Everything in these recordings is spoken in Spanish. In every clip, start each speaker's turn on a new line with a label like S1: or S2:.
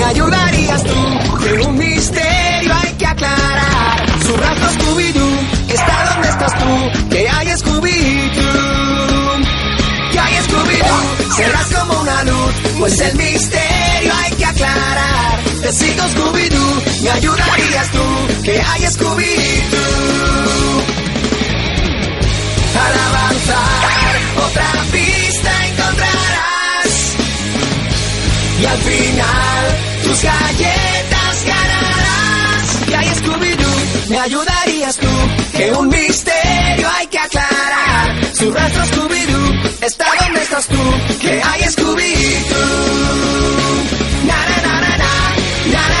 S1: ¿Me ayudarías tú? De un misterio hay que aclarar. Su rastro Scooby-Doo está donde estás tú. ¿Qué hay Scooby-Doo? ¿Qué hay Scooby-Doo? Serás como una luz, pues el misterio hay que aclarar. Te sigo Scooby-Doo, ¿me ayudarías tú? ¿Qué hay Scooby-Doo? Y al final, tus galletas ganarás. ¿Qué hay Scooby-Doo? ¿Me ayudarías tú? Que un misterio hay que aclarar. Su rastro Scooby-Doo está donde estás tú. ¿Qué hay Scooby-Doo? Na, na, na, na, na. Na.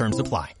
S2: Terms apply.